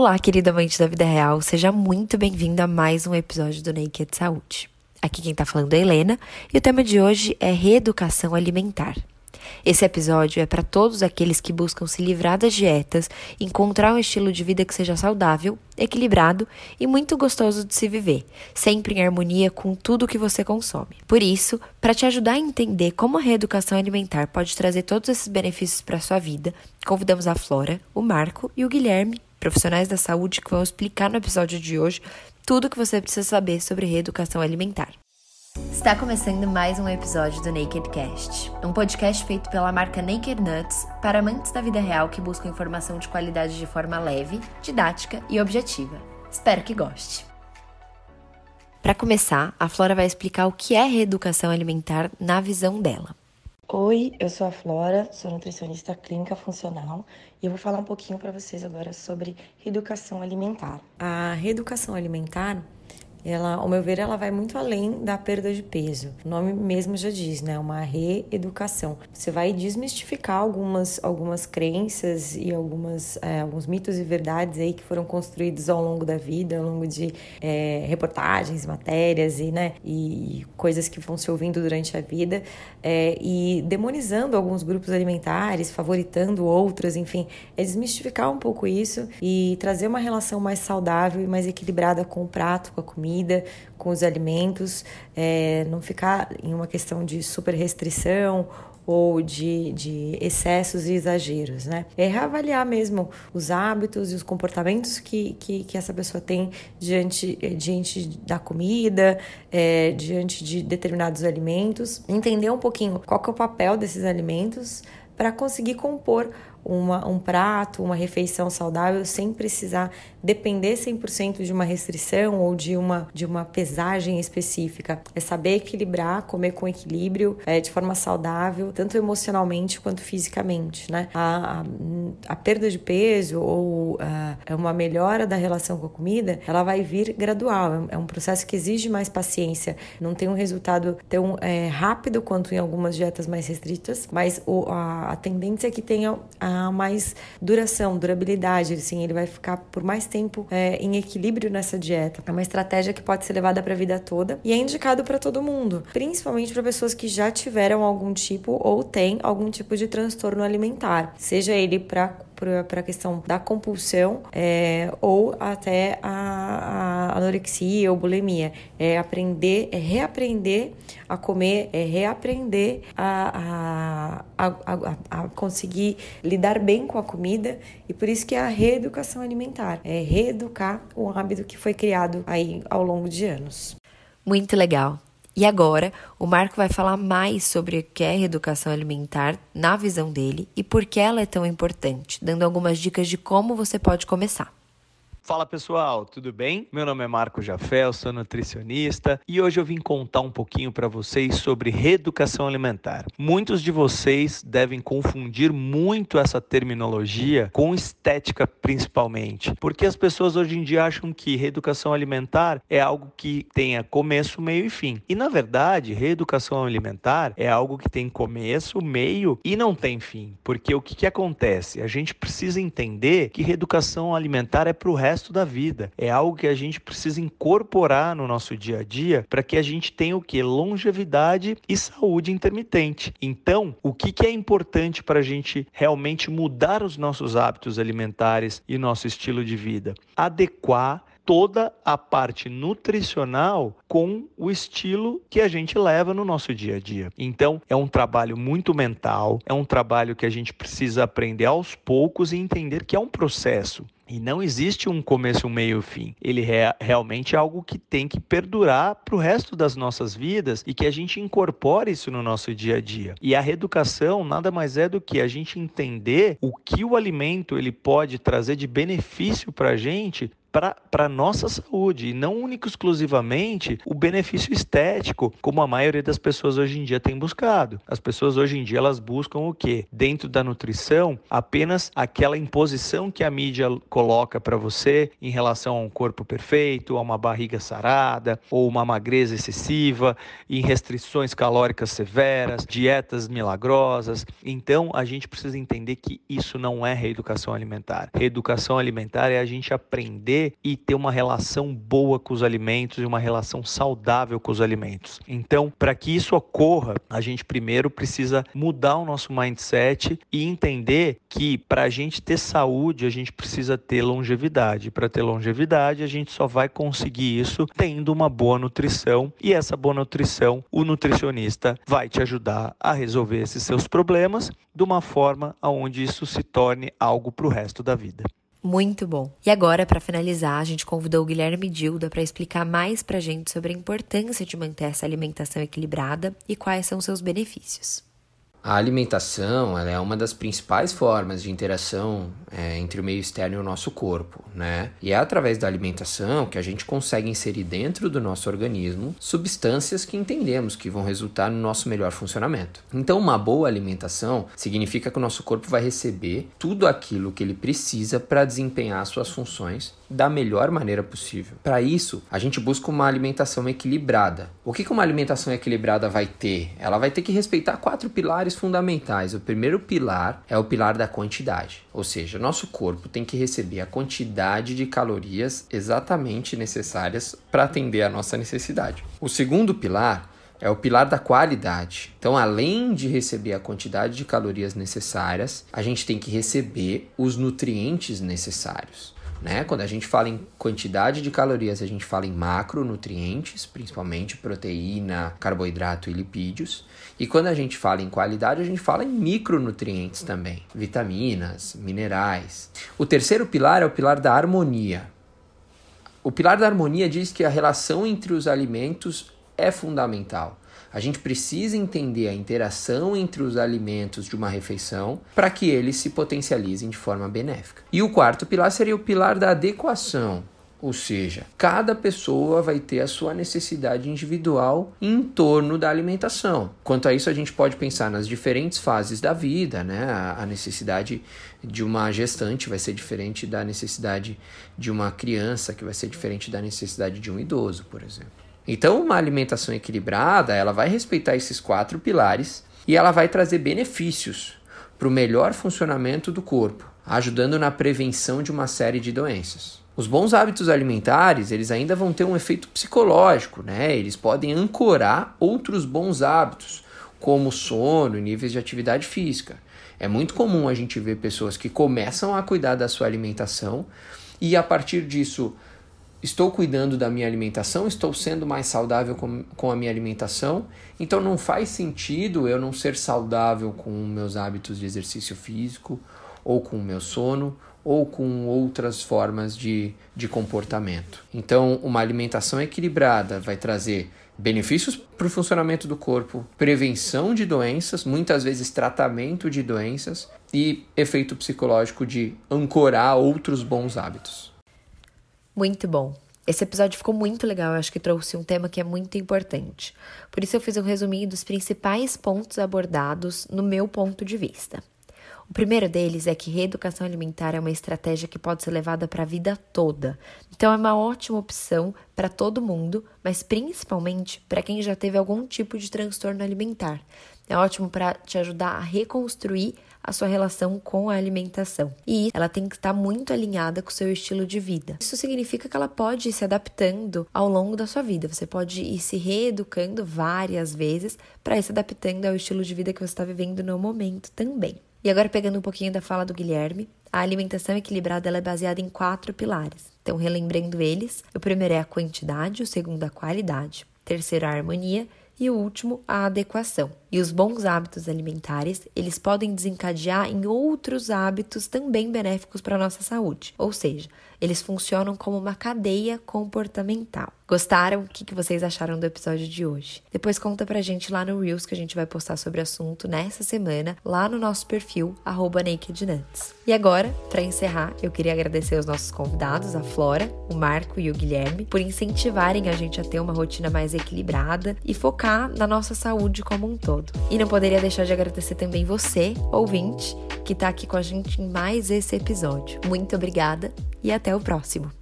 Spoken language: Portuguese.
Olá, querida amante da vida real, seja muito bem-vindo a mais um episódio do Naked Saúde. Aqui quem tá falando é Helena e o tema de hoje é reeducação alimentar. Esse episódio é para todos aqueles que buscam se livrar das dietas, encontrar um estilo de vida que seja saudável, equilibrado e muito gostoso de se viver, sempre em harmonia com tudo que você consome. Por isso, para te ajudar a entender como a reeducação alimentar pode trazer todos esses benefícios para sua vida, convidamos a Flora, o Marco e o Guilherme, profissionais da saúde que vão explicar no episódio de hoje tudo o que você precisa saber sobre reeducação alimentar. Está começando mais um episódio do Naked Cast, um podcast feito pela marca Naked Nuts para amantes da vida real que buscam informação de qualidade de forma leve, didática e objetiva. Espero que goste. Para começar, a Flora vai explicar o que é reeducação alimentar na visão dela. Oi, eu sou a Flora, sou nutricionista clínica funcional e eu vou falar um pouquinho para vocês agora sobre reeducação alimentar. A reeducação alimentar ela, ao meu ver, ela vai muito além da perda de peso. O nome mesmo já diz, né? Uma reeducação. Você vai desmistificar algumas, algumas crenças e algumas, é, alguns mitos e verdades aí que foram construídos ao longo da vida, ao longo de é, reportagens, matérias e, né, e coisas que vão se ouvindo durante a vida é, e demonizando alguns grupos alimentares, favoritando outros, enfim, é desmistificar um pouco isso e trazer uma relação mais saudável e mais equilibrada com o prato, com a comida comida, com os alimentos, é, não ficar em uma questão de super restrição ou de, de excessos e exageros, né? É reavaliar mesmo os hábitos e os comportamentos que, que, que essa pessoa tem diante, diante da comida, é, diante de determinados alimentos, entender um pouquinho qual que é o papel desses alimentos para conseguir compor uma, um prato, uma refeição saudável sem precisar depender 100% de uma restrição ou de uma, de uma pesagem específica. É saber equilibrar, comer com equilíbrio, é, de forma saudável, tanto emocionalmente quanto fisicamente. Né? A, a, a perda de peso ou a, é uma melhora da relação com a comida, ela vai vir gradual. É um processo que exige mais paciência. Não tem um resultado tão é, rápido quanto em algumas dietas mais restritas, mas o, a, a tendência é que tenha a mais duração, durabilidade. Assim, ele vai ficar por mais tempo é, em equilíbrio nessa dieta. É uma estratégia que pode ser levada para a vida toda e é indicado para todo mundo, principalmente para pessoas que já tiveram algum tipo ou têm algum tipo de transtorno alimentar, seja ele para para a questão da compulsão é, ou até a, a, anorexia ou bulimia. É aprender, é reaprender a comer, é reaprender a, a, a, a conseguir lidar bem com a comida e por isso que é a reeducação alimentar, é reeducar o hábito que foi criado aí ao longo de anos. Muito legal. E agora, o Marco vai falar mais sobre o que é reeducação alimentar na visão dele e por que ela é tão importante, dando algumas dicas de como você pode começar. Fala pessoal, tudo bem? Meu nome é Marco Jafé, eu sou nutricionista e hoje eu vim contar um pouquinho para vocês sobre reeducação alimentar. Muitos de vocês devem confundir muito essa terminologia com estética principalmente, porque as pessoas hoje em dia acham que reeducação alimentar é algo que tenha começo, meio e fim. E na verdade, reeducação alimentar é algo que tem começo, meio e não tem fim. Porque o que, que acontece? A gente precisa entender que reeducação alimentar é para o resto resto da vida. É algo que a gente precisa incorporar no nosso dia a dia para que a gente tenha o que? Longevidade e saúde intermitente. Então, o que, que é importante para a gente realmente mudar os nossos hábitos alimentares e nosso estilo de vida? Adequar toda a parte nutricional com o estilo que a gente leva no nosso dia a dia. Então, é um trabalho muito mental, é um trabalho que a gente precisa aprender aos poucos e entender que é um processo. E não existe um começo, um meio e um fim. Ele é realmente algo que tem que perdurar para o resto das nossas vidas e que a gente incorpore isso no nosso dia a dia. E a reeducação nada mais é do que a gente entender o que o alimento ele pode trazer de benefício para a gente para a nossa saúde e não único exclusivamente o benefício estético, como a maioria das pessoas hoje em dia tem buscado. As pessoas hoje em dia elas buscam o que? Dentro da nutrição, apenas aquela imposição que a mídia coloca para você em relação a um corpo perfeito, a uma barriga sarada ou uma magreza excessiva, em restrições calóricas severas, dietas milagrosas. Então, a gente precisa entender que isso não é reeducação alimentar. Reeducação alimentar é a gente aprender e ter uma relação boa com os alimentos e uma relação saudável com os alimentos. Então, para que isso ocorra, a gente primeiro precisa mudar o nosso mindset e entender que para a gente ter saúde, a gente precisa ter longevidade. Para ter longevidade, a gente só vai conseguir isso tendo uma boa nutrição e essa boa nutrição, o nutricionista vai te ajudar a resolver esses seus problemas de uma forma onde isso se torne algo para o resto da vida. Muito bom. E agora, para finalizar, a gente convidou o Guilherme Dilda para explicar mais para a gente sobre a importância de manter essa alimentação equilibrada e quais são seus benefícios. A alimentação é uma das principais formas de interação é, entre o meio externo e o nosso corpo, né? E é através da alimentação que a gente consegue inserir dentro do nosso organismo substâncias que entendemos que vão resultar no nosso melhor funcionamento. Então, uma boa alimentação significa que o nosso corpo vai receber tudo aquilo que ele precisa para desempenhar suas funções da melhor maneira possível. Para isso, a gente busca uma alimentação equilibrada. O que uma alimentação equilibrada vai ter? Ela vai ter que respeitar quatro pilares fundamentais. O primeiro pilar é o pilar da quantidade, ou seja, nosso corpo tem que receber a quantidade de calorias exatamente necessárias para atender a nossa necessidade. O segundo pilar é o pilar da qualidade. Então, além de receber a quantidade de calorias necessárias, a gente tem que receber os nutrientes necessários. Né? Quando a gente fala em quantidade de calorias, a gente fala em macronutrientes, principalmente proteína, carboidrato e lipídios. E quando a gente fala em qualidade, a gente fala em micronutrientes também, vitaminas, minerais. O terceiro pilar é o pilar da harmonia. O pilar da harmonia diz que a relação entre os alimentos é fundamental. A gente precisa entender a interação entre os alimentos de uma refeição para que eles se potencializem de forma benéfica. E o quarto pilar seria o pilar da adequação. Ou seja, cada pessoa vai ter a sua necessidade individual em torno da alimentação. Quanto a isso, a gente pode pensar nas diferentes fases da vida, né? A necessidade de uma gestante vai ser diferente da necessidade de uma criança, que vai ser diferente da necessidade de um idoso, por exemplo. Então, uma alimentação equilibrada, ela vai respeitar esses quatro pilares e ela vai trazer benefícios para o melhor funcionamento do corpo, ajudando na prevenção de uma série de doenças. Os bons hábitos alimentares, eles ainda vão ter um efeito psicológico, né? Eles podem ancorar outros bons hábitos, como sono e níveis de atividade física. É muito comum a gente ver pessoas que começam a cuidar da sua alimentação e a partir disso estou cuidando da minha alimentação, estou sendo mais saudável com, com a minha alimentação, então não faz sentido eu não ser saudável com meus hábitos de exercício físico, ou com o meu sono, ou com outras formas de, de comportamento. Então, uma alimentação equilibrada vai trazer benefícios para o funcionamento do corpo, prevenção de doenças, muitas vezes tratamento de doenças e efeito psicológico de ancorar outros bons hábitos. Muito bom. Esse episódio ficou muito legal, eu acho que trouxe um tema que é muito importante. Por isso eu fiz um resuminho dos principais pontos abordados no meu ponto de vista. O primeiro deles é que reeducação alimentar é uma estratégia que pode ser levada para a vida toda. Então é uma ótima opção para todo mundo, mas principalmente para quem já teve algum tipo de transtorno alimentar. É ótimo para te ajudar a reconstruir a sua relação com a alimentação. E ela tem que estar muito alinhada com o seu estilo de vida. Isso significa que ela pode ir se adaptando ao longo da sua vida. Você pode ir se reeducando várias vezes para ir se adaptando ao estilo de vida que você está vivendo no momento também. E agora, pegando um pouquinho da fala do Guilherme, a alimentação equilibrada é baseada em quatro pilares. Então, relembrando eles, o primeiro é a quantidade, o segundo a qualidade, terceiro a harmonia e o último a adequação. E os bons hábitos alimentares, eles podem desencadear em outros hábitos também benéficos para a nossa saúde. Ou seja, eles funcionam como uma cadeia comportamental. Gostaram? O que vocês acharam do episódio de hoje? Depois conta pra gente lá no Reels que a gente vai postar sobre o assunto nessa semana, lá no nosso perfil, NakedNuts. E agora, para encerrar, eu queria agradecer aos nossos convidados, a Flora, o Marco e o Guilherme, por incentivarem a gente a ter uma rotina mais equilibrada e focar na nossa saúde como um todo. E não poderia deixar de agradecer também você, ouvinte, que está aqui com a gente em mais esse episódio. Muito obrigada e até o próximo.